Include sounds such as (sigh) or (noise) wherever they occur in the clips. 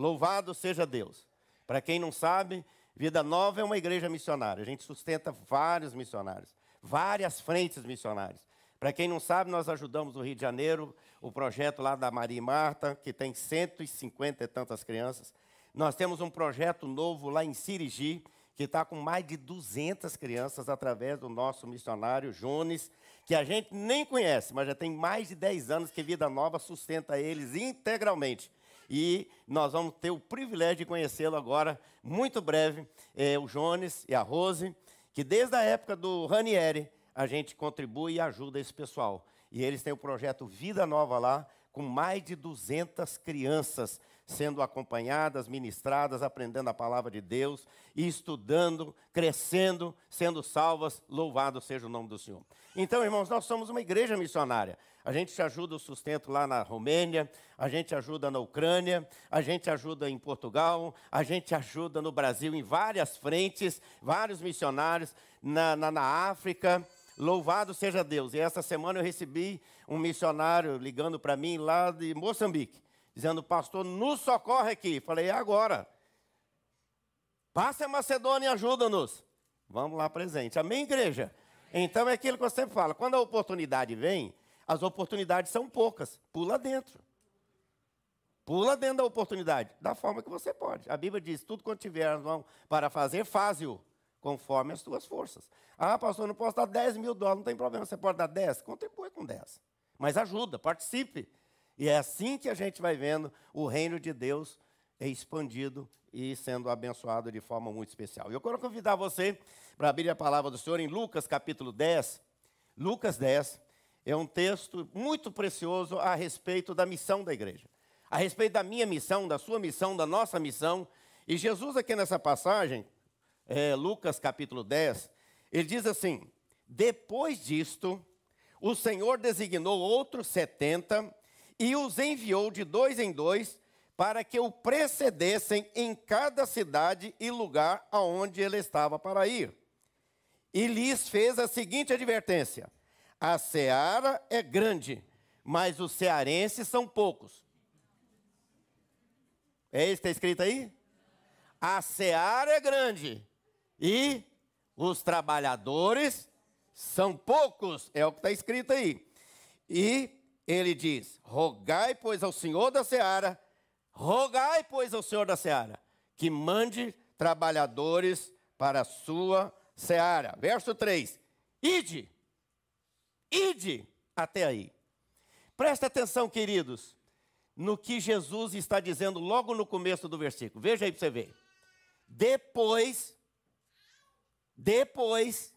Louvado seja Deus. Para quem não sabe, Vida Nova é uma igreja missionária. A gente sustenta vários missionários, várias frentes missionárias. Para quem não sabe, nós ajudamos no Rio de Janeiro o projeto lá da Maria e Marta, que tem 150 e tantas crianças. Nós temos um projeto novo lá em Sirigi, que está com mais de 200 crianças através do nosso missionário Jones, que a gente nem conhece, mas já tem mais de 10 anos que Vida Nova sustenta eles integralmente. E nós vamos ter o privilégio de conhecê-lo agora, muito breve, é, o Jones e a Rose, que desde a época do Ranieri, a gente contribui e ajuda esse pessoal. E eles têm o projeto Vida Nova lá, com mais de 200 crianças sendo acompanhadas, ministradas, aprendendo a palavra de Deus, e estudando, crescendo, sendo salvas. Louvado seja o nome do Senhor. Então, irmãos, nós somos uma igreja missionária. A gente te ajuda o sustento lá na Romênia, a gente ajuda na Ucrânia, a gente ajuda em Portugal, a gente ajuda no Brasil em várias frentes, vários missionários na, na, na África. Louvado seja Deus. E essa semana eu recebi um missionário ligando para mim lá de Moçambique, dizendo: Pastor, nos socorre aqui. Falei: é agora. Passe a Macedônia e ajuda-nos. Vamos lá presente. Amém, igreja? Então é aquilo que você fala. Quando a oportunidade vem, as oportunidades são poucas. Pula dentro. Pula dentro da oportunidade, da forma que você pode. A Bíblia diz: tudo quanto tiver para fazer, faze-o conforme as tuas forças. Ah, pastor, não posso dar 10 mil dólares, não tem problema, você pode dar 10? Contribui com 10. Mas ajuda, participe. E é assim que a gente vai vendo o reino de Deus expandido e sendo abençoado de forma muito especial. Eu quero convidar você para abrir a palavra do Senhor em Lucas capítulo 10. Lucas 10 é um texto muito precioso a respeito da missão da igreja. A respeito da minha missão, da sua missão, da nossa missão. E Jesus aqui nessa passagem, é, Lucas capítulo 10, ele diz assim: Depois disto, o Senhor designou outros setenta e os enviou de dois em dois para que o precedessem em cada cidade e lugar aonde ele estava para ir. E lhes fez a seguinte advertência: A seara é grande, mas os cearenses são poucos. É isso que está escrito aí? A seara é grande, e os trabalhadores são poucos, é o que está escrito aí. E ele diz: rogai, pois, ao Senhor da seara, rogai, pois, ao Senhor da seara, que mande trabalhadores para a sua seara. Verso 3: Ide, ide até aí. Presta atenção, queridos, no que Jesus está dizendo logo no começo do versículo. Veja aí para você ver. Depois depois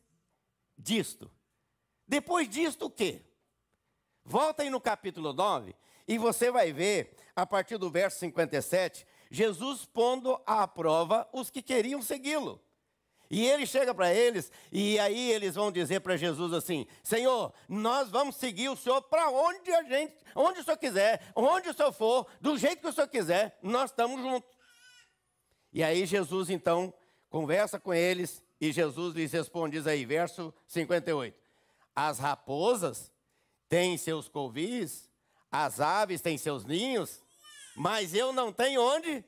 disto. Depois disto o quê? Volta aí no capítulo 9 e você vai ver, a partir do verso 57, Jesus pondo à prova os que queriam segui-lo. E ele chega para eles, e aí eles vão dizer para Jesus assim: Senhor, nós vamos seguir o Senhor para onde a gente, onde o Senhor quiser, onde o Senhor for, do jeito que o Senhor quiser, nós estamos juntos. E aí Jesus então conversa com eles e Jesus lhes responde, diz aí, verso 58. As raposas têm seus covis, as aves têm seus ninhos, mas eu não tenho onde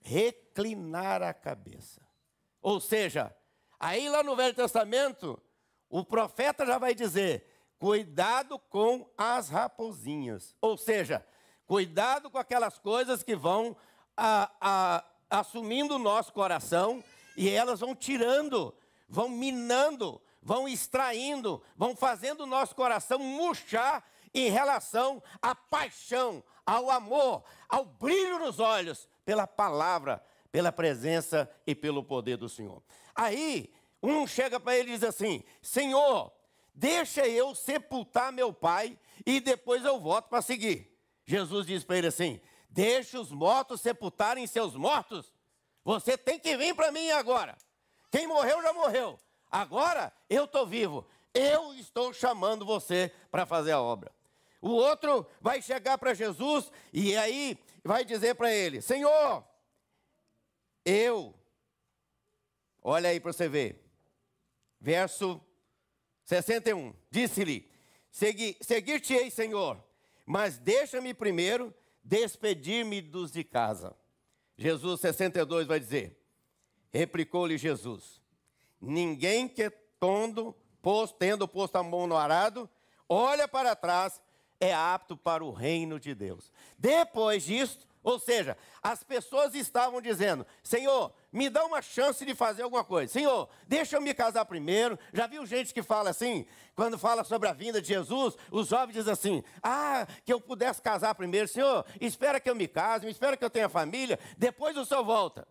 reclinar a cabeça. Ou seja, aí lá no Velho Testamento, o profeta já vai dizer: cuidado com as raposinhas. Ou seja, cuidado com aquelas coisas que vão a, a, assumindo o nosso coração e elas vão tirando, vão minando, vão extraindo, vão fazendo o nosso coração murchar em relação à paixão, ao amor, ao brilho nos olhos pela palavra, pela presença e pelo poder do Senhor. Aí, um chega para ele e diz assim: Senhor, deixa eu sepultar meu pai e depois eu volto para seguir. Jesus diz para ele assim: Deixa os mortos sepultarem seus mortos você tem que vir para mim agora. Quem morreu já morreu. Agora eu estou vivo. Eu estou chamando você para fazer a obra. O outro vai chegar para Jesus e aí vai dizer para ele: Senhor, eu. Olha aí para você ver. Verso 61. Disse-lhe: Seguir-te-ei, Senhor, mas deixa-me primeiro despedir-me dos de casa. Jesus 62 vai dizer: Replicou-lhe Jesus: Ninguém que tondo, posto, tendo posto a mão no arado, olha para trás, é apto para o reino de Deus. Depois disso, ou seja, as pessoas estavam dizendo: Senhor, me dá uma chance de fazer alguma coisa. Senhor, deixa eu me casar primeiro. Já viu gente que fala assim, quando fala sobre a vinda de Jesus, os jovens dizem assim: Ah, que eu pudesse casar primeiro. Senhor, espera que eu me case, espera que eu tenha família, depois o senhor volta.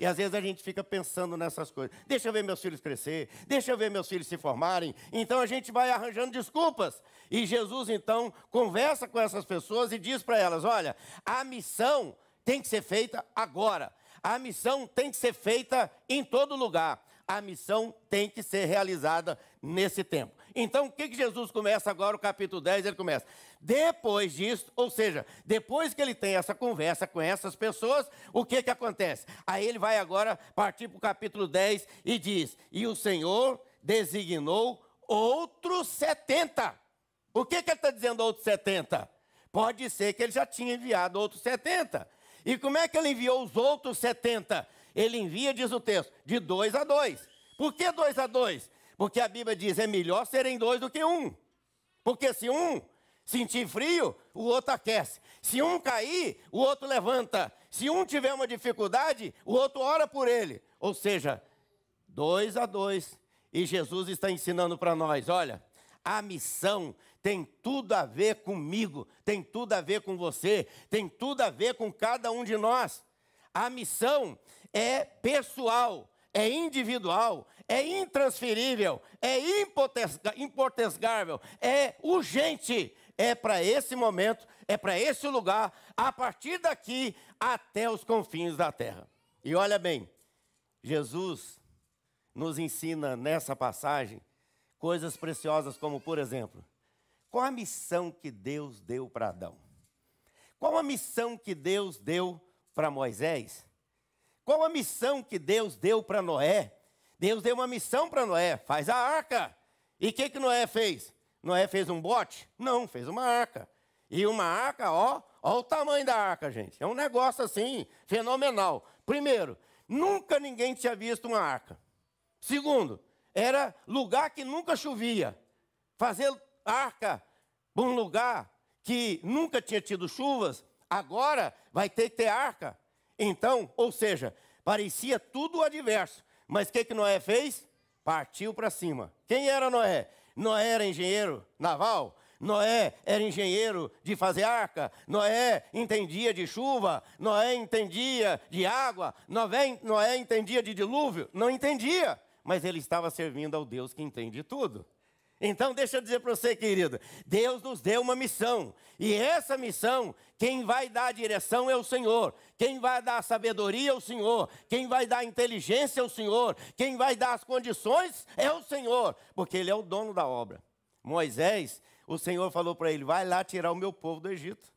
E às vezes a gente fica pensando nessas coisas. Deixa eu ver meus filhos crescer, deixa eu ver meus filhos se formarem. Então a gente vai arranjando desculpas. E Jesus então conversa com essas pessoas e diz para elas: olha, a missão tem que ser feita agora. A missão tem que ser feita em todo lugar. A missão tem que ser realizada nesse tempo. Então, o que, que Jesus começa agora, o capítulo 10, ele começa. Depois disso, ou seja, depois que ele tem essa conversa com essas pessoas, o que, que acontece? Aí ele vai agora partir para o capítulo 10 e diz: E o Senhor designou outros 70. O que, que ele está dizendo outros 70? Pode ser que ele já tinha enviado outros 70. E como é que ele enviou os outros 70? Ele envia, diz o texto, de dois a dois. Por que dois a dois? Porque a Bíblia diz: é melhor serem dois do que um. Porque se um sentir frio, o outro aquece. Se um cair, o outro levanta. Se um tiver uma dificuldade, o outro ora por ele. Ou seja, dois a dois. E Jesus está ensinando para nós: olha, a missão tem tudo a ver comigo, tem tudo a ver com você, tem tudo a ver com cada um de nós. A missão é pessoal, é individual, é intransferível, é impotesgável, é urgente. É para esse momento, é para esse lugar, a partir daqui até os confins da terra. E olha bem, Jesus nos ensina nessa passagem coisas preciosas, como por exemplo, qual a missão que Deus deu para Adão? Qual a missão que Deus deu para Moisés? Qual a missão que Deus deu para Noé? Deus deu uma missão para Noé, faz a arca. E o que, que Noé fez? Noé fez um bote? Não, fez uma arca. E uma arca, ó, ó o tamanho da arca, gente. É um negócio assim, fenomenal. Primeiro, nunca ninguém tinha visto uma arca. Segundo, era lugar que nunca chovia. Fazer arca para um lugar que nunca tinha tido chuvas, agora vai ter que ter arca. Então, ou seja, parecia tudo adverso. Mas o que, que Noé fez? Partiu para cima. Quem era Noé? Noé era engenheiro naval, Noé era engenheiro de fazer arca, Noé entendia de chuva, Noé entendia de água, Noé, Noé entendia de dilúvio? Não entendia mas ele estava servindo ao Deus que entende tudo. Então, deixa eu dizer para você, querido, Deus nos deu uma missão, e essa missão, quem vai dar a direção é o Senhor, quem vai dar a sabedoria é o Senhor, quem vai dar a inteligência é o Senhor, quem vai dar as condições é o Senhor, porque Ele é o dono da obra. Moisés, o Senhor falou para ele: vai lá tirar o meu povo do Egito.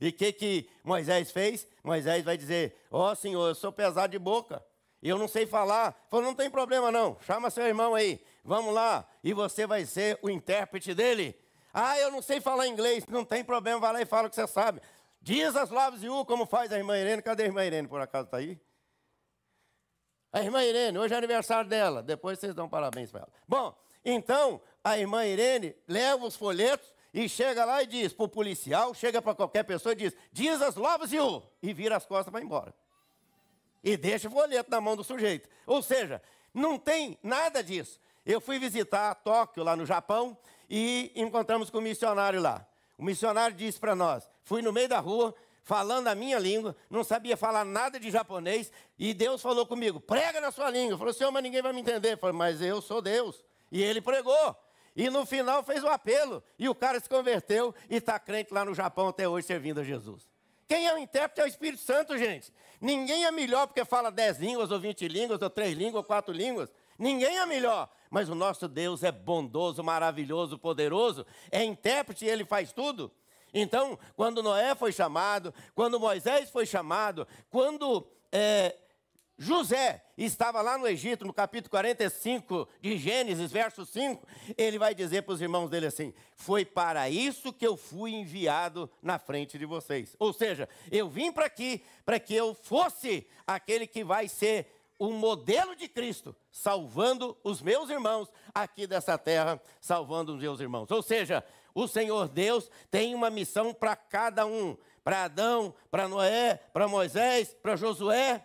E o que, que Moisés fez? Moisés vai dizer: Ó oh, Senhor, eu sou pesado de boca, eu não sei falar. Falou, não tem problema não, chama seu irmão aí, vamos lá, e você vai ser o intérprete dele. Ah, eu não sei falar inglês, não tem problema, vai lá e fala o que você sabe. Diz as palavras de U, como faz a irmã Irene. Cadê a irmã Irene, por acaso está aí? A irmã Irene, hoje é aniversário dela, depois vocês dão parabéns para ela. Bom, então, a irmã Irene leva os folhetos e chega lá e diz para o policial, chega para qualquer pessoa e diz, diz as palavras de U, e vira as costas para ir embora e deixa o folheto na mão do sujeito. Ou seja, não tem nada disso. Eu fui visitar Tóquio, lá no Japão, e encontramos com um missionário lá. O missionário disse para nós: fui no meio da rua, falando a minha língua, não sabia falar nada de japonês, e Deus falou comigo: prega na sua língua. Falou, senhor, mas ninguém vai me entender. Falei, mas eu sou Deus. E ele pregou. E no final fez o apelo. E o cara se converteu e está crente lá no Japão até hoje, servindo a Jesus. Quem é o intérprete é o Espírito Santo, gente. Ninguém é melhor porque fala dez línguas, ou vinte línguas, ou três línguas, ou quatro línguas. Ninguém é melhor. Mas o nosso Deus é bondoso, maravilhoso, poderoso. É intérprete e ele faz tudo. Então, quando Noé foi chamado, quando Moisés foi chamado, quando é, José estava lá no Egito, no capítulo 45 de Gênesis, verso 5, ele vai dizer para os irmãos dele assim: Foi para isso que eu fui enviado na frente de vocês. Ou seja, eu vim para aqui para que eu fosse aquele que vai ser o modelo de Cristo, salvando os meus irmãos aqui dessa terra, salvando os meus irmãos. Ou seja, o Senhor Deus tem uma missão para cada um: para Adão, para Noé, para Moisés, para Josué.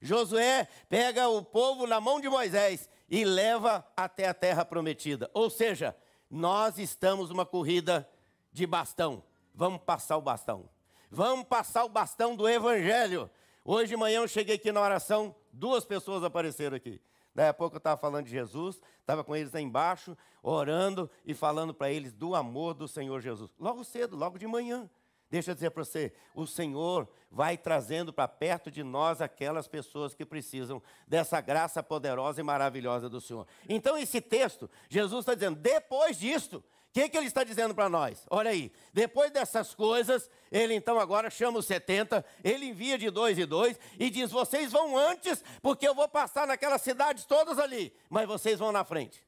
Josué pega o povo na mão de Moisés e leva até a terra prometida. Ou seja, nós estamos numa corrida de bastão. Vamos passar o bastão. Vamos passar o bastão do evangelho. Hoje de manhã eu cheguei aqui na oração, duas pessoas apareceram aqui. Daí a pouco eu estava falando de Jesus, estava com eles lá embaixo, orando e falando para eles do amor do Senhor Jesus. Logo cedo, logo de manhã. Deixa eu dizer para você, o Senhor vai trazendo para perto de nós aquelas pessoas que precisam dessa graça poderosa e maravilhosa do Senhor. Então, esse texto, Jesus está dizendo, depois disto, o que, que ele está dizendo para nós? Olha aí, depois dessas coisas, ele então agora chama os 70, ele envia de dois e dois e diz: vocês vão antes, porque eu vou passar naquelas cidades todas ali, mas vocês vão na frente.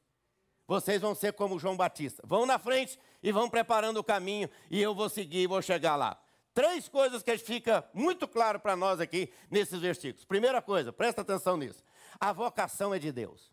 Vocês vão ser como João Batista. Vão na frente e vão preparando o caminho e eu vou seguir e vou chegar lá. Três coisas que fica muito claro para nós aqui nesses versículos. Primeira coisa, presta atenção nisso. A vocação é de Deus.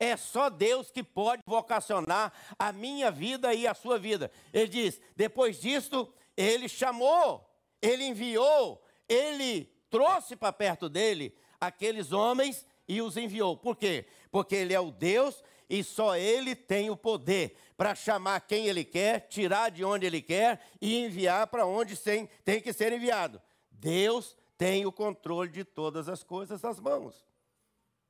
É só Deus que pode vocacionar a minha vida e a sua vida. Ele diz: depois disto, ele chamou, ele enviou, ele trouxe para perto dele aqueles homens e os enviou. Por quê? Porque ele é o Deus e só ele tem o poder para chamar quem ele quer, tirar de onde ele quer e enviar para onde tem, tem que ser enviado. Deus tem o controle de todas as coisas nas mãos.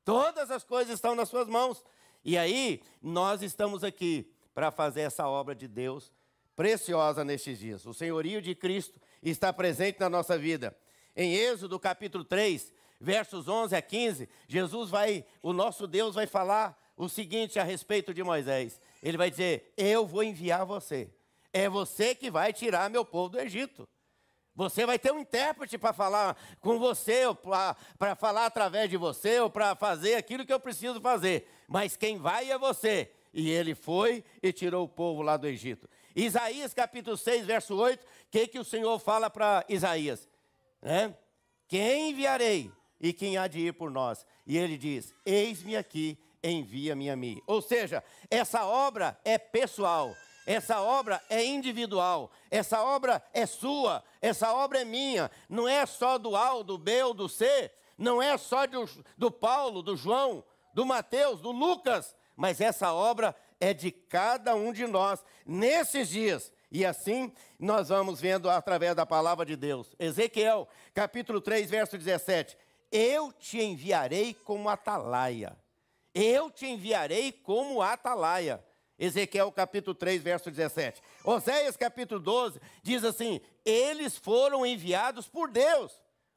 Todas as coisas estão nas suas mãos. E aí, nós estamos aqui para fazer essa obra de Deus preciosa nestes dias. O senhorio de Cristo está presente na nossa vida. Em Êxodo capítulo 3, versos 11 a 15, Jesus vai, o nosso Deus vai falar o seguinte a respeito de Moisés: ele vai dizer, Eu vou enviar você, é você que vai tirar meu povo do Egito. Você vai ter um intérprete para falar com você, para falar através de você, ou para fazer aquilo que eu preciso fazer. Mas quem vai é você. E ele foi e tirou o povo lá do Egito. Isaías capítulo 6, verso 8, o que, que o Senhor fala para Isaías? Né? Quem enviarei e quem há de ir por nós? E ele diz: Eis-me aqui, envia-me a mim. Ou seja, essa obra é pessoal, essa obra é individual, essa obra é sua, essa obra é minha, não é só do A, do B ou do C, não é só do, do Paulo, do João, do Mateus, do Lucas, mas essa obra é de cada um de nós. Nesses dias. E assim nós vamos vendo através da palavra de Deus. Ezequiel, capítulo 3, verso 17: Eu te enviarei como atalaia. Eu te enviarei como atalaia. Ezequiel capítulo 3, verso 17. Oséias capítulo 12 diz assim: Eles foram enviados por Deus.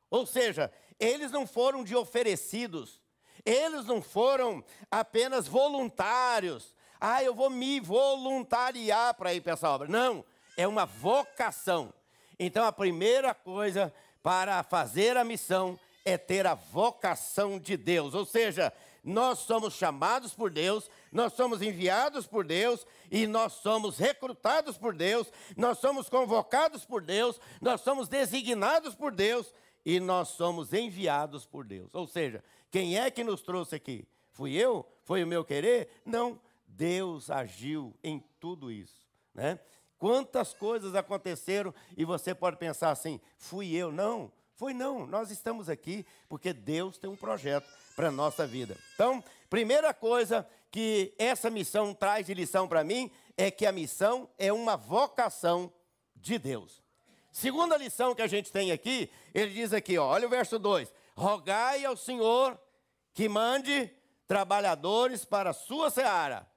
Ou seja, eles não foram de oferecidos, eles não foram apenas voluntários. Ah, eu vou me voluntariar para ir para essa obra. Não, é uma vocação. Então a primeira coisa para fazer a missão é ter a vocação de Deus. Ou seja, nós somos chamados por Deus, nós somos enviados por Deus e nós somos recrutados por Deus, nós somos convocados por Deus, nós somos designados por Deus e nós somos enviados por Deus. Ou seja, quem é que nos trouxe aqui? Fui eu? Foi o meu querer? Não, Deus agiu em tudo isso, né? Quantas coisas aconteceram e você pode pensar assim: fui eu? Não, foi não. Nós estamos aqui porque Deus tem um projeto para a nossa vida. Então, primeira coisa que essa missão traz de lição para mim é que a missão é uma vocação de Deus. Segunda lição que a gente tem aqui, ele diz aqui, ó, olha o verso 2: Rogai ao Senhor que mande trabalhadores para a sua seara.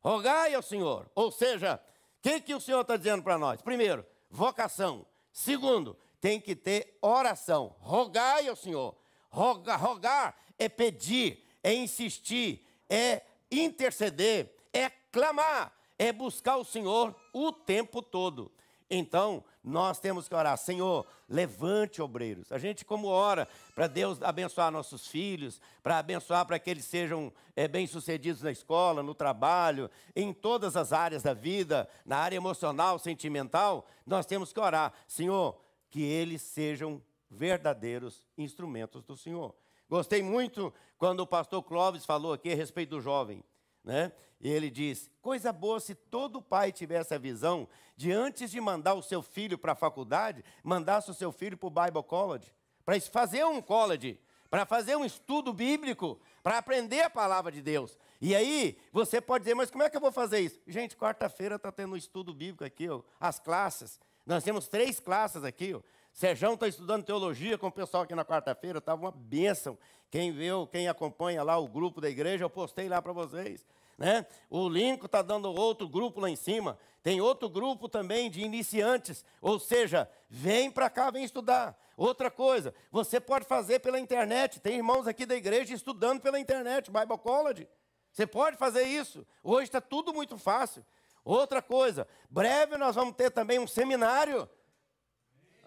Rogai ao Senhor. Ou seja, o que, que o Senhor está dizendo para nós? Primeiro, vocação. Segundo, tem que ter oração. Rogai ao Senhor. Rogar, rogar é pedir, é insistir, é interceder, é clamar, é buscar o Senhor o tempo todo. Então, nós temos que orar, Senhor, levante obreiros. A gente, como ora para Deus abençoar nossos filhos, para abençoar para que eles sejam é, bem-sucedidos na escola, no trabalho, em todas as áreas da vida, na área emocional, sentimental, nós temos que orar, Senhor, que eles sejam verdadeiros instrumentos do Senhor. Gostei muito quando o pastor Clóvis falou aqui a respeito do jovem. Né? E ele diz: coisa boa se todo pai tivesse a visão de antes de mandar o seu filho para a faculdade, mandasse o seu filho para o Bible College, para fazer um college, para fazer um estudo bíblico, para aprender a palavra de Deus. E aí, você pode dizer, mas como é que eu vou fazer isso? Gente, quarta-feira está tendo um estudo bíblico aqui, ó, as classes. Nós temos três classes aqui. Ó. Sérgio está estudando teologia com o pessoal aqui na quarta-feira, estava uma bênção. Quem viu, quem acompanha lá o grupo da igreja, eu postei lá para vocês. Né? O Lincoln está dando outro grupo lá em cima. Tem outro grupo também de iniciantes. Ou seja, vem para cá, vem estudar. Outra coisa, você pode fazer pela internet. Tem irmãos aqui da igreja estudando pela internet, Bible College. Você pode fazer isso. Hoje está tudo muito fácil. Outra coisa, breve nós vamos ter também um seminário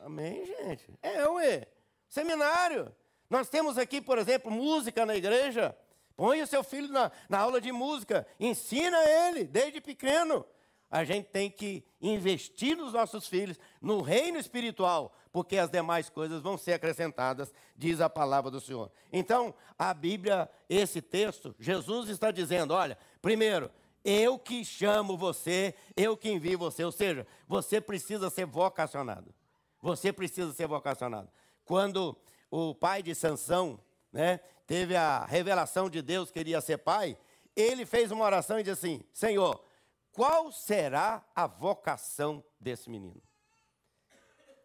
Amém, gente? É, ué. Seminário. Nós temos aqui, por exemplo, música na igreja. Põe o seu filho na, na aula de música. Ensina ele, desde pequeno. A gente tem que investir nos nossos filhos, no reino espiritual, porque as demais coisas vão ser acrescentadas, diz a palavra do Senhor. Então, a Bíblia, esse texto, Jesus está dizendo: olha, primeiro, eu que chamo você, eu que envio você, ou seja, você precisa ser vocacionado. Você precisa ser vocacionado. Quando o pai de Sansão, né, teve a revelação de Deus que queria ser pai, ele fez uma oração e disse assim: Senhor, qual será a vocação desse menino?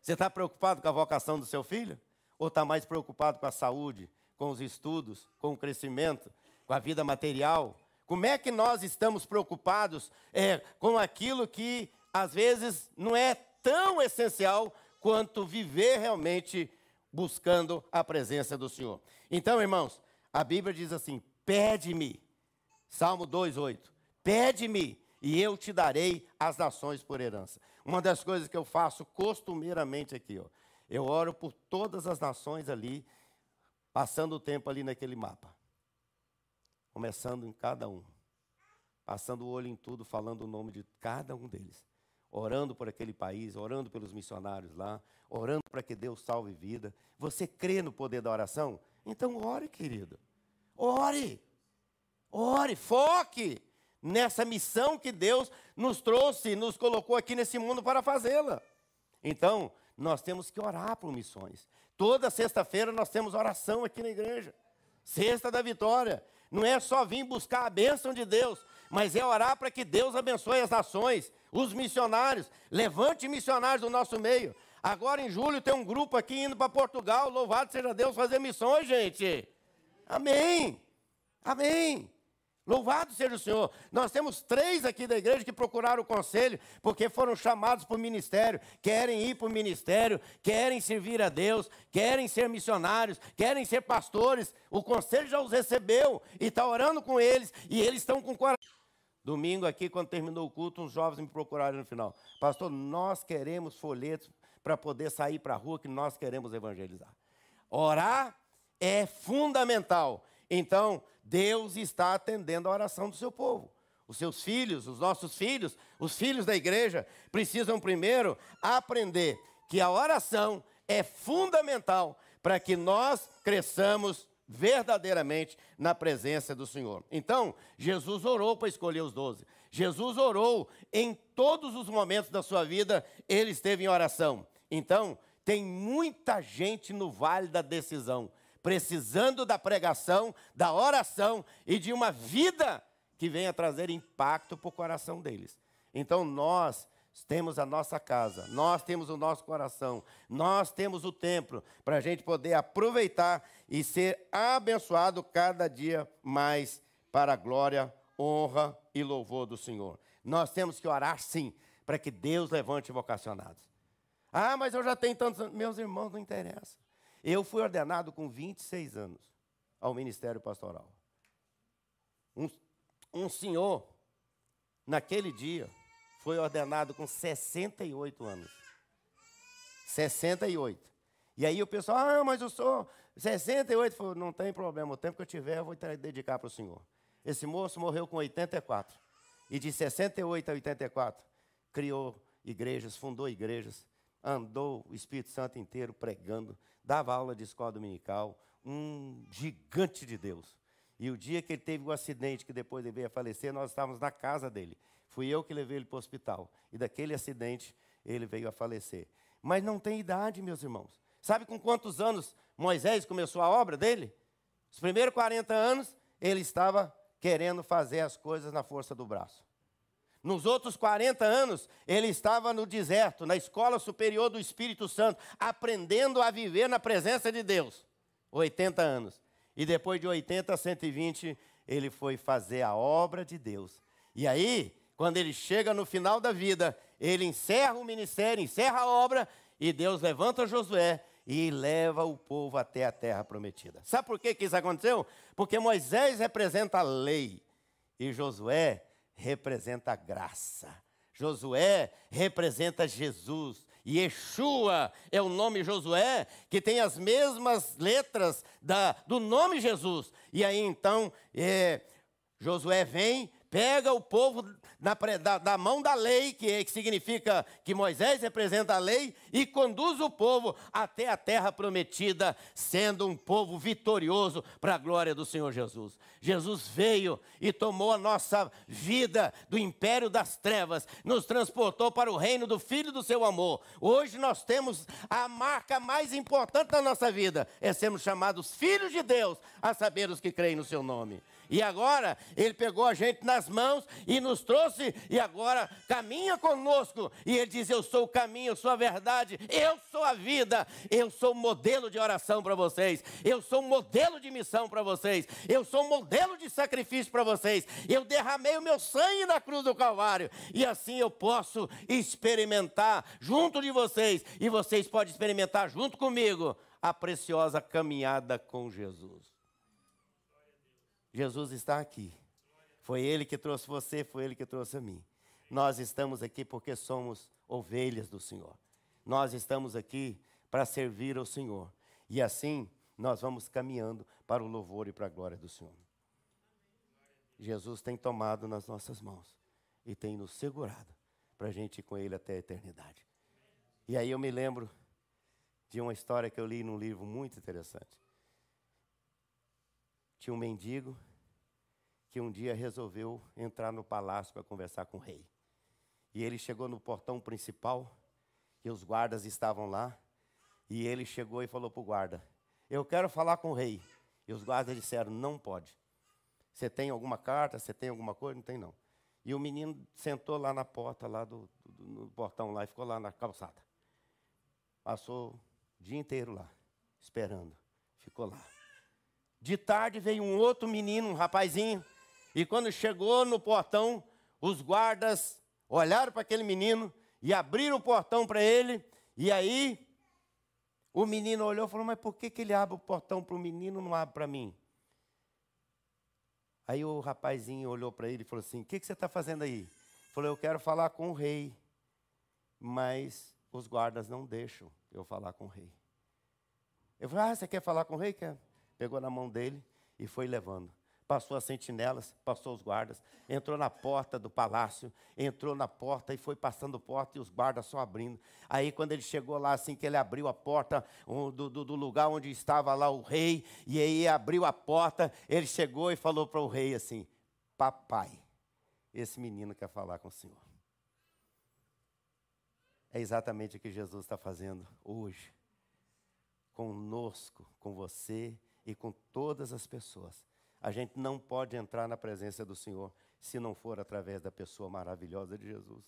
Você está preocupado com a vocação do seu filho? Ou está mais preocupado com a saúde, com os estudos, com o crescimento, com a vida material? Como é que nós estamos preocupados é, com aquilo que às vezes não é tão essencial quanto viver realmente buscando a presença do Senhor. Então, irmãos, a Bíblia diz assim: pede-me, Salmo 2,8, pede-me e eu te darei as nações por herança. Uma das coisas que eu faço costumeiramente aqui, ó, eu oro por todas as nações ali, passando o tempo ali naquele mapa, começando em cada um, passando o olho em tudo, falando o nome de cada um deles orando por aquele país, orando pelos missionários lá, orando para que Deus salve vida. Você crê no poder da oração? Então ore, querido. Ore. Ore, foque nessa missão que Deus nos trouxe, nos colocou aqui nesse mundo para fazê-la. Então, nós temos que orar por missões. Toda sexta-feira nós temos oração aqui na igreja. Sexta da vitória. Não é só vir buscar a bênção de Deus, mas é orar para que Deus abençoe as nações, os missionários, levante missionários do nosso meio. Agora em julho tem um grupo aqui indo para Portugal, louvado seja Deus, fazer missões, gente. Amém. Amém. Louvado seja o Senhor. Nós temos três aqui da igreja que procuraram o conselho, porque foram chamados para o ministério, querem ir para o ministério, querem servir a Deus, querem ser missionários, querem ser pastores. O conselho já os recebeu e está orando com eles, e eles estão com coração. Domingo aqui, quando terminou o culto, uns jovens me procuraram no final. Pastor, nós queremos folhetos para poder sair para a rua que nós queremos evangelizar. Orar é fundamental. Então, Deus está atendendo a oração do seu povo. Os seus filhos, os nossos filhos, os filhos da igreja, precisam primeiro aprender que a oração é fundamental para que nós cresçamos verdadeiramente na presença do Senhor. Então, Jesus orou para escolher os doze. Jesus orou em todos os momentos da sua vida, ele esteve em oração. Então, tem muita gente no vale da decisão precisando da pregação, da oração e de uma vida que venha trazer impacto para o coração deles. Então nós temos a nossa casa, nós temos o nosso coração, nós temos o templo para a gente poder aproveitar e ser abençoado cada dia mais para a glória, honra e louvor do Senhor. Nós temos que orar sim, para que Deus levante vocacionados. Ah, mas eu já tenho tantos. Meus irmãos, não interessa. Eu fui ordenado com 26 anos ao ministério pastoral. Um, um senhor, naquele dia, foi ordenado com 68 anos. 68. E aí o pessoal, ah, mas eu sou 68. Falou, não tem problema, o tempo que eu tiver eu vou dedicar para o Senhor. Esse moço morreu com 84. E de 68 a 84, criou igrejas, fundou igrejas, andou o Espírito Santo inteiro pregando, dava aula de escola dominical, um gigante de Deus. E o dia que ele teve o acidente, que depois ele veio a falecer, nós estávamos na casa dele. Fui eu que levei ele para o hospital. E daquele acidente, ele veio a falecer. Mas não tem idade, meus irmãos. Sabe com quantos anos Moisés começou a obra dele? Os primeiros 40 anos, ele estava querendo fazer as coisas na força do braço. Nos outros 40 anos, ele estava no deserto, na escola superior do Espírito Santo, aprendendo a viver na presença de Deus. 80 anos. E depois de 80 a 120, ele foi fazer a obra de Deus. E aí, quando ele chega no final da vida, ele encerra o ministério, encerra a obra, e Deus levanta Josué e leva o povo até a terra prometida. Sabe por que, isso aconteceu? Porque Moisés representa a lei e Josué representa a graça. Josué representa Jesus. E Yeshua é o nome Josué, que tem as mesmas letras da, do nome Jesus. E aí então, é, Josué vem pega o povo na, da, da, mão da lei, que, é, que significa que Moisés representa a lei, e conduz o povo até a terra prometida, sendo um povo vitorioso para a glória do Senhor Jesus. Jesus veio e tomou a nossa vida do império das trevas, nos transportou para o reino do Filho do seu amor. Hoje nós temos a marca mais importante da nossa vida, é sermos chamados filhos de Deus, a saber os que creem no seu nome. E agora ele pegou a gente nas mãos e nos trouxe, e agora caminha conosco. E ele diz: Eu sou o caminho, eu sou a verdade, eu sou a vida, eu sou um modelo de oração para vocês, eu sou um modelo de missão para vocês, eu sou um modelo de sacrifício para vocês. Eu derramei o meu sangue na cruz do Calvário, e assim eu posso experimentar junto de vocês, e vocês podem experimentar junto comigo a preciosa caminhada com Jesus. Jesus está aqui. Foi Ele que trouxe você, foi Ele que trouxe a mim. Nós estamos aqui porque somos ovelhas do Senhor. Nós estamos aqui para servir ao Senhor. E assim nós vamos caminhando para o louvor e para a glória do Senhor. Jesus tem tomado nas nossas mãos e tem nos segurado para a gente ir com Ele até a eternidade. E aí eu me lembro de uma história que eu li num livro muito interessante. Tinha um mendigo que um dia resolveu entrar no palácio para conversar com o rei. E ele chegou no portão principal, e os guardas estavam lá, e ele chegou e falou para o guarda: Eu quero falar com o rei. E os guardas disseram: Não pode. Você tem alguma carta? Você tem alguma coisa? Não tem, não. E o menino sentou lá na porta, lá do, do no portão lá, e ficou lá na calçada. Passou o dia inteiro lá, esperando. Ficou lá. De tarde veio um outro menino, um rapazinho, e quando chegou no portão, os guardas olharam para aquele menino e abriram o portão para ele, e aí o menino olhou e falou: Mas por que, que ele abre o portão para o menino e não abre para mim? Aí o rapazinho olhou para ele e falou assim: O que, que você está fazendo aí? Falou: Eu quero falar com o rei, mas os guardas não deixam eu falar com o rei. Eu falei: Ah, você quer falar com o rei? Quer? Pegou na mão dele e foi levando passou as sentinelas, passou os guardas, entrou na porta do palácio, entrou na porta e foi passando porta e os guardas só abrindo. Aí quando ele chegou lá, assim que ele abriu a porta um, do, do, do, lugar onde estava lá o rei, e aí abriu a porta, ele chegou e falou para o rei assim: Papai, esse menino quer falar com o senhor. É exatamente o que Jesus está fazendo hoje, conosco, com você e com todas as pessoas. A gente não pode entrar na presença do Senhor se não for através da pessoa maravilhosa de Jesus.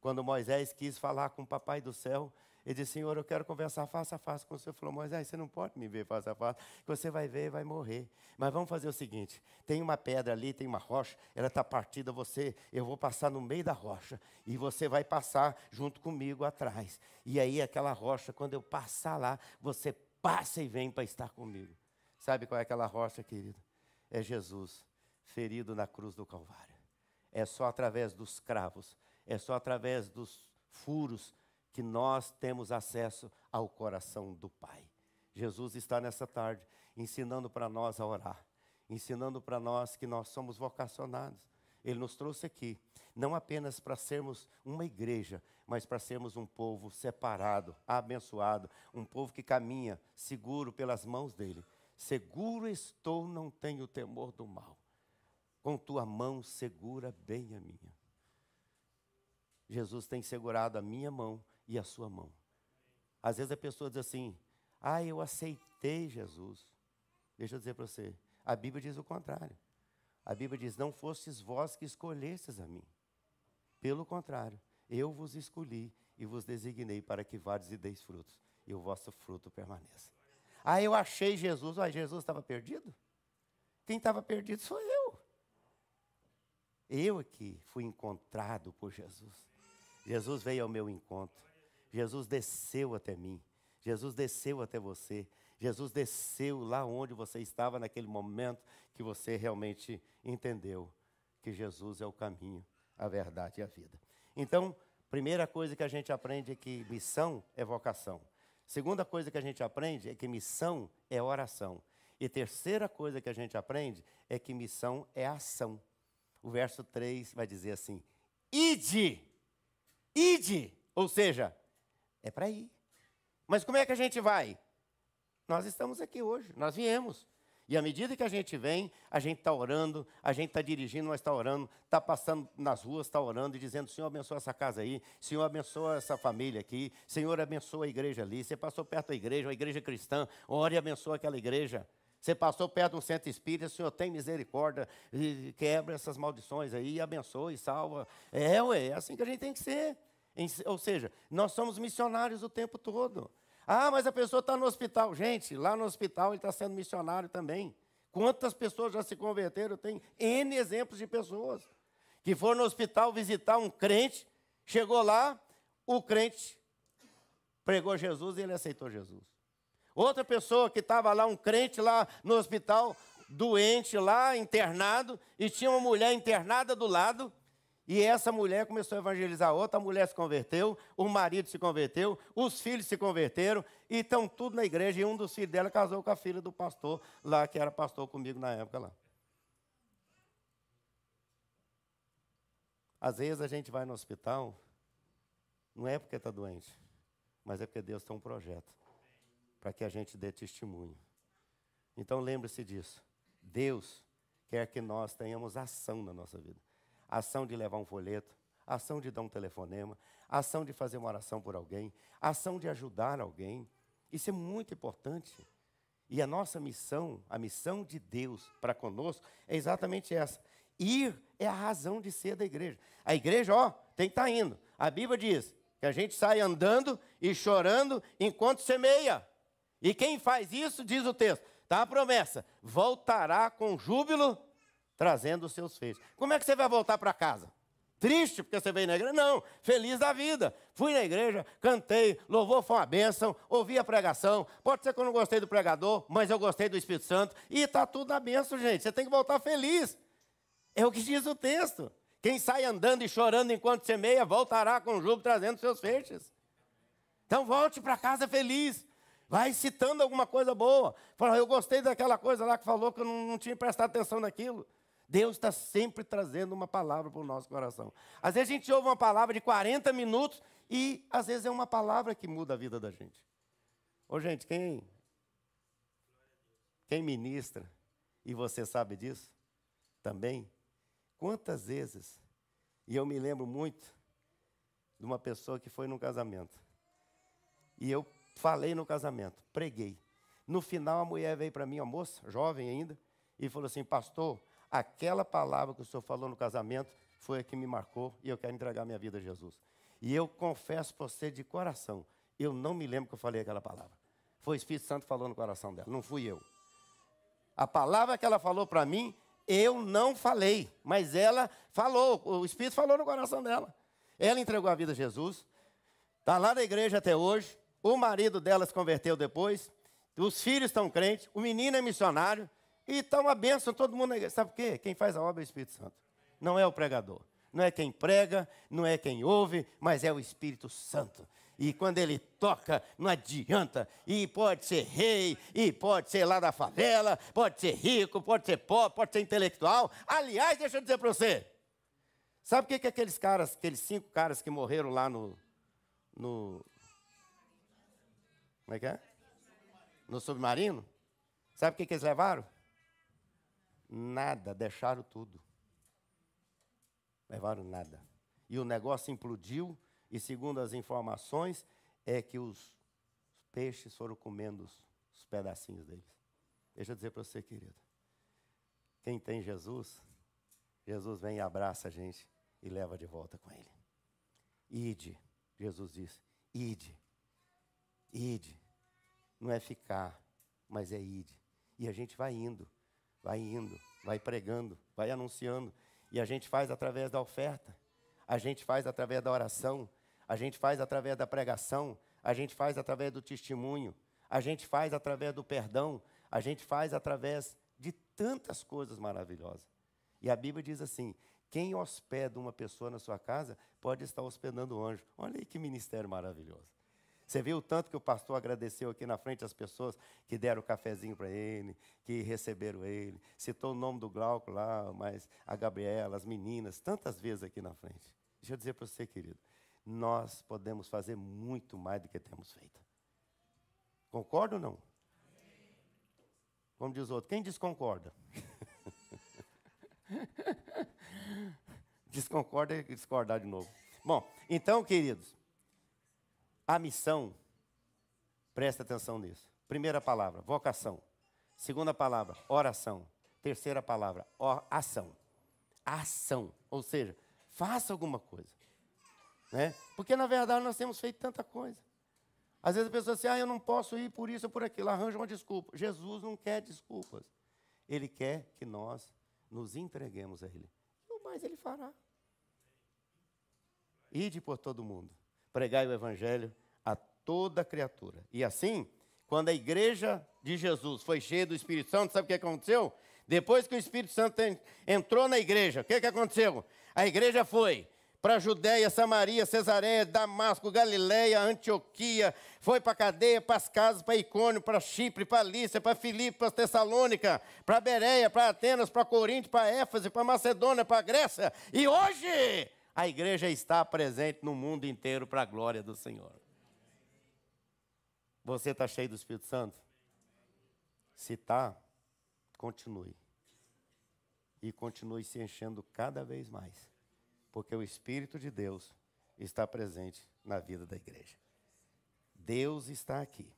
Quando Moisés quis falar com o papai do céu, ele disse: Senhor, eu quero conversar face a face com o Senhor. Falou: Moisés, você não pode me ver face a face, que você vai ver e vai morrer. Mas vamos fazer o seguinte: tem uma pedra ali, tem uma rocha, ela está partida. Você, eu vou passar no meio da rocha e você vai passar junto comigo atrás. E aí, aquela rocha, quando eu passar lá, você passa e vem para estar comigo. Sabe qual é aquela rocha, querido? É Jesus, ferido na cruz do Calvário. É só através dos cravos, É só através dos furos que nós temos acesso ao coração do Pai. Jesus está nessa tarde ensinando para nós a orar, ensinando para nós que nós somos vocacionados. Ele nos trouxe aqui, não apenas para sermos uma igreja, mas para sermos um povo separado, abençoado, um povo que caminha seguro pelas mãos dele. Seguro estou, não tenho temor do mal. Com tua mão segura bem a minha. Jesus tem segurado a minha mão e a sua mão. Às vezes a pessoa diz assim: Ah, eu aceitei Jesus. Deixa eu dizer para você: a Bíblia diz o contrário. A Bíblia diz: Não fostes vós que escolhestes a mim. Pelo contrário, eu vos escolhi e vos designei para que vades e deis frutos, e o vosso fruto permaneça. Ah, eu achei Jesus. Ah, Jesus estava perdido? Quem estava perdido sou eu. Eu aqui fui encontrado por Jesus. Jesus veio ao meu encontro. Jesus desceu até mim. Jesus desceu até você. Jesus desceu lá onde você estava naquele momento que você realmente entendeu que Jesus é o caminho, a verdade e a vida. Então, primeira coisa que a gente aprende é que missão é vocação. Segunda coisa que a gente aprende é que missão é oração. E terceira coisa que a gente aprende é que missão é ação. O verso 3 vai dizer assim: Ide, ide, ou seja, é para ir. Mas como é que a gente vai? Nós estamos aqui hoje, nós viemos. E à medida que a gente vem, a gente está orando, a gente está dirigindo, mas está orando, está passando nas ruas, está orando e dizendo: Senhor, abençoa essa casa aí, Senhor, abençoa essa família aqui, Senhor, abençoa a igreja ali. Você passou perto da igreja, uma igreja cristã, ore e abençoa aquela igreja. Você passou perto de um centro espírita, Senhor, tem misericórdia, e quebra essas maldições aí, abençoa e salva. É, ué, é assim que a gente tem que ser. Ou seja, nós somos missionários o tempo todo. Ah, mas a pessoa está no hospital. Gente, lá no hospital ele está sendo missionário também. Quantas pessoas já se converteram? Tem N exemplos de pessoas que foram no hospital visitar um crente, chegou lá, o crente pregou Jesus e ele aceitou Jesus. Outra pessoa que estava lá, um crente lá no hospital, doente lá, internado, e tinha uma mulher internada do lado, e essa mulher começou a evangelizar outra, a mulher se converteu, o marido se converteu, os filhos se converteram, e estão tudo na igreja, e um dos filhos dela casou com a filha do pastor, lá que era pastor comigo na época lá. Às vezes a gente vai no hospital, não é porque está doente, mas é porque Deus tem um projeto para que a gente dê testemunho. Então lembre-se disso. Deus quer que nós tenhamos ação na nossa vida ação de levar um folheto, ação de dar um telefonema, ação de fazer uma oração por alguém, ação de ajudar alguém. Isso é muito importante. E a nossa missão, a missão de Deus para conosco, é exatamente essa. Ir é a razão de ser da igreja. A igreja, ó, tem que estar tá indo. A Bíblia diz que a gente sai andando e chorando enquanto semeia. E quem faz isso, diz o texto, está a promessa, voltará com júbilo trazendo os seus feitos. Como é que você vai voltar para casa? Triste porque você veio na igreja? Não, feliz da vida. Fui na igreja, cantei, louvor foi uma bênção, ouvi a pregação. Pode ser que eu não gostei do pregador, mas eu gostei do Espírito Santo. E está tudo na bênção, gente. Você tem que voltar feliz. É o que diz o texto. Quem sai andando e chorando enquanto semeia, voltará com júbilo trazendo seus feixes. Então volte para casa feliz. Vai citando alguma coisa boa. Fala, eu gostei daquela coisa lá que falou que eu não, não tinha prestado atenção naquilo. Deus está sempre trazendo uma palavra para o nosso coração. Às vezes a gente ouve uma palavra de 40 minutos e às vezes é uma palavra que muda a vida da gente. Ô gente, quem quem ministra e você sabe disso também? Quantas vezes? E eu me lembro muito de uma pessoa que foi num casamento. E eu falei no casamento, preguei. No final a mulher veio para mim, a moça, jovem ainda, e falou assim: "Pastor, aquela palavra que o senhor falou no casamento foi a que me marcou e eu quero entregar minha vida a Jesus. E eu confesso para você de coração, eu não me lembro que eu falei aquela palavra. Foi o Espírito Santo falou no coração dela, não fui eu. A palavra que ela falou para mim, eu não falei, mas ela falou, o Espírito falou no coração dela. Ela entregou a vida a Jesus, está lá na igreja até hoje, o marido dela se converteu depois, os filhos estão crentes, o menino é missionário, e está uma bênção todo mundo na igreja. Sabe por quê? Quem faz a obra é o Espírito Santo. Não é o pregador. não é quem prega, não é quem ouve, mas é o Espírito Santo. E quando ele toca, não adianta. E pode ser rei, e pode ser lá da favela, pode ser rico, pode ser pobre, pode ser intelectual. Aliás, deixa eu dizer para você. Sabe o que, que aqueles caras, aqueles cinco caras que morreram lá no, no. Como é que é? No submarino? Sabe o que, que eles levaram? Nada, deixaram tudo. Levaram nada. E o negócio implodiu, e segundo as informações, é que os peixes foram comendo os, os pedacinhos deles. Deixa eu dizer para você, querido. Quem tem Jesus, Jesus vem e abraça a gente e leva de volta com ele. Ide, Jesus disse, ide, ide. Não é ficar, mas é ide. E a gente vai indo, vai indo, vai pregando, vai anunciando. E a gente faz através da oferta, a gente faz através da oração, a gente faz através da pregação, a gente faz através do testemunho, a gente faz através do perdão, a gente faz através de tantas coisas maravilhosas. E a Bíblia diz assim: quem hospeda uma pessoa na sua casa pode estar hospedando um anjo. Olha aí que ministério maravilhoso. Você viu o tanto que o pastor agradeceu aqui na frente as pessoas que deram o cafezinho para ele, que receberam ele. Citou o nome do Glauco lá, mas a Gabriela, as meninas, tantas vezes aqui na frente. Deixa eu dizer para você, querido, nós podemos fazer muito mais do que temos feito. Concorda ou não? Como diz o outro, quem desconcorda? (laughs) Desconcorda e discordar de novo. Bom, então, queridos, a missão, presta atenção nisso. Primeira palavra, vocação. Segunda palavra, oração. Terceira palavra, ação. Ação. Ou seja, faça alguma coisa. Né? Porque, na verdade, nós temos feito tanta coisa. Às vezes a pessoa diz assim, ah, eu não posso ir por isso ou por aquilo, arranja uma desculpa. Jesus não quer desculpas. Ele quer que nós nos entreguemos a Ele. E o mais Ele fará. Ide por todo mundo, pregai o Evangelho a toda criatura. E assim, quando a igreja de Jesus foi cheia do Espírito Santo, sabe o que aconteceu? Depois que o Espírito Santo entrou na igreja, o que, que aconteceu? A igreja foi para Judéia, Samaria, Cesareia, Damasco, Galiléia, Antioquia, foi para cadeia, para as casas, para Icônio, para Chipre, para Lícia, para Filipe, para Tessalônica, para Bereia, para Atenas, para Corinto, para Éfase, para Macedônia, para Grécia. E hoje a igreja está presente no mundo inteiro para a glória do Senhor. Você está cheio do Espírito Santo? Se está, continue. E continue se enchendo cada vez mais porque o Espírito de Deus está presente na vida da igreja. Deus está aqui.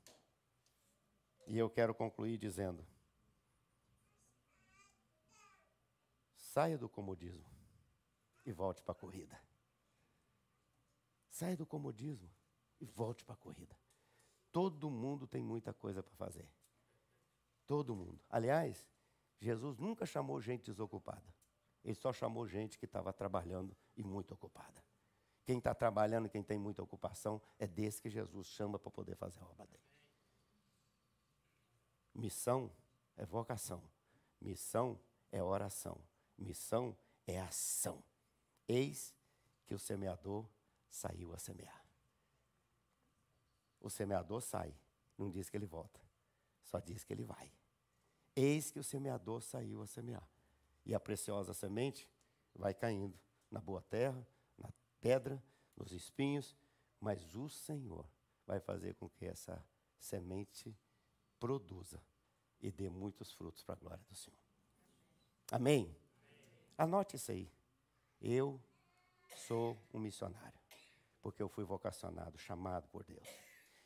E eu quero concluir dizendo: saia do comodismo e volte para a corrida. Saia do comodismo e volte para a corrida. Todo mundo tem muita coisa para fazer. Todo mundo. Aliás, Jesus nunca chamou gente desocupada. Ele só chamou gente que estava trabalhando e muito ocupada. Quem está trabalhando, quem tem muita ocupação, é desse que Jesus chama para poder fazer a obra dele. Missão é vocação. Missão é oração. Missão é ação. Eis que o semeador saiu a semear. O semeador sai, não diz que ele volta, só diz que ele vai. Eis que o semeador saiu a semear. E a preciosa semente vai caindo na boa terra, na pedra, nos espinhos, mas o Senhor vai fazer com que essa semente produza e dê muitos frutos para a glória do Senhor. Amém? Anote isso aí. Eu sou um missionário, porque eu fui vocacionado, chamado por Deus.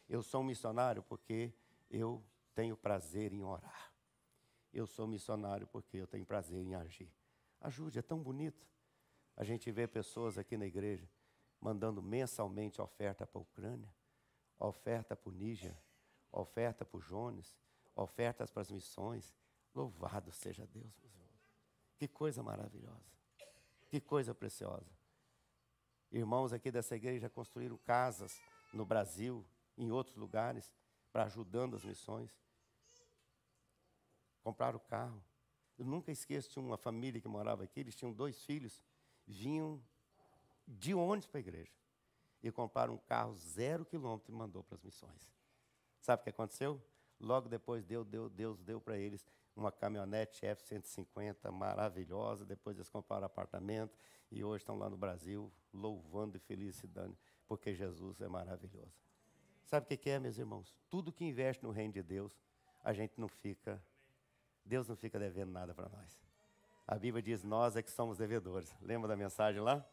Eu sou um missionário porque eu tenho prazer em orar. Eu sou missionário porque eu tenho prazer em agir. Ajude, é tão bonito. A gente vê pessoas aqui na igreja mandando mensalmente oferta para a Ucrânia, oferta para o Níger, oferta para o Jones, ofertas para as missões. Louvado seja Deus, meus irmãos. Que coisa maravilhosa. Que coisa preciosa. Irmãos aqui dessa igreja construíram casas no Brasil, em outros lugares, para ajudando as missões compraram carro. Eu nunca esqueço de uma família que morava aqui, eles tinham dois filhos, vinham de ônibus para a igreja. E compraram um carro zero quilômetro e mandou para as missões. Sabe o que aconteceu? Logo depois deu, deu, Deus deu para eles uma caminhonete F-150 maravilhosa. Depois eles compraram apartamento e hoje estão lá no Brasil louvando e felicidade, porque Jesus é maravilhoso. Sabe o que é, meus irmãos? Tudo que investe no reino de Deus, a gente não fica, Deus não fica devendo nada para nós. A Bíblia diz: nós é que somos devedores. Lembra da mensagem lá?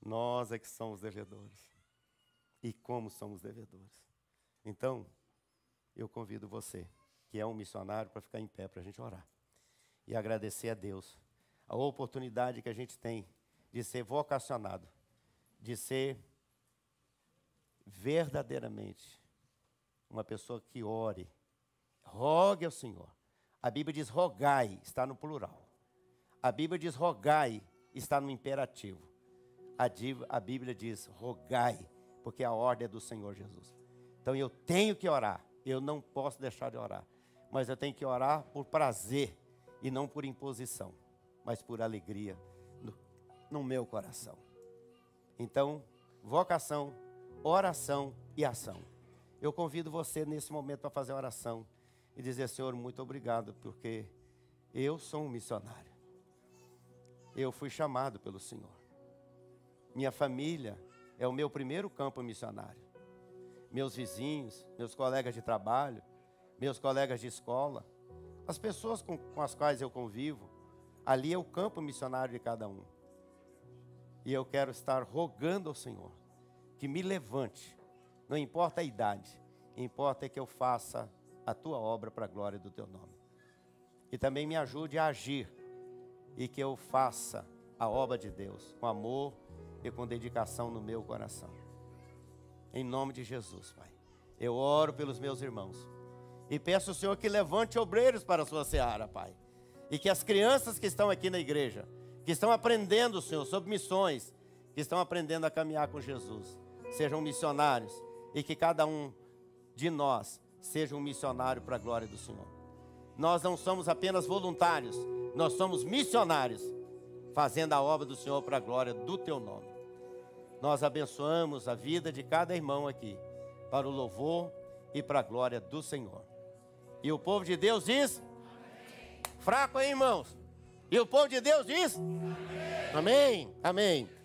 Nós é que somos devedores. E como somos devedores. Então, eu convido você, que é um missionário, para ficar em pé para a gente orar. E agradecer a Deus a oportunidade que a gente tem de ser vocacionado, de ser verdadeiramente uma pessoa que ore, rogue ao Senhor. A Bíblia diz rogai, está no plural. A Bíblia diz rogai, está no imperativo. A, Bíblia diz rogai, porque a ordem é do Senhor Jesus. Então eu tenho que orar, eu não posso deixar de orar. Mas eu tenho que orar por prazer e não por imposição, mas por alegria no, no meu coração. Então, vocação, oração e ação. Eu convido você nesse momento para fazer oração e dizer: Senhor, muito obrigado, porque eu sou um missionário. Eu fui chamado pelo Senhor. Minha família é o meu primeiro campo missionário meus vizinhos, meus colegas de trabalho, meus colegas de escola, as pessoas com, com as quais eu convivo, ali é o campo missionário de cada um. E eu quero estar rogando ao Senhor que me levante, não importa a idade, importa é que eu faça a tua obra para a glória do teu nome. E também me ajude a agir e que eu faça a obra de Deus com amor e com dedicação no meu coração. Em nome de Jesus, Pai. Eu oro pelos meus irmãos. E peço ao Senhor que levante obreiros para a sua seara, Pai. E que as crianças que estão aqui na igreja, que estão aprendendo, Senhor, sobre missões, que estão aprendendo a caminhar com Jesus, sejam missionários. E que cada um de nós seja um missionário para a glória do Senhor. Nós não somos apenas voluntários, nós somos missionários, fazendo a obra do Senhor para a glória do teu nome nós abençoamos a vida de cada irmão aqui, para o louvor e para a glória do Senhor. E o povo de Deus diz: Amém. Fraco aí, irmãos. E o povo de Deus diz: Amém. Amém. Amém.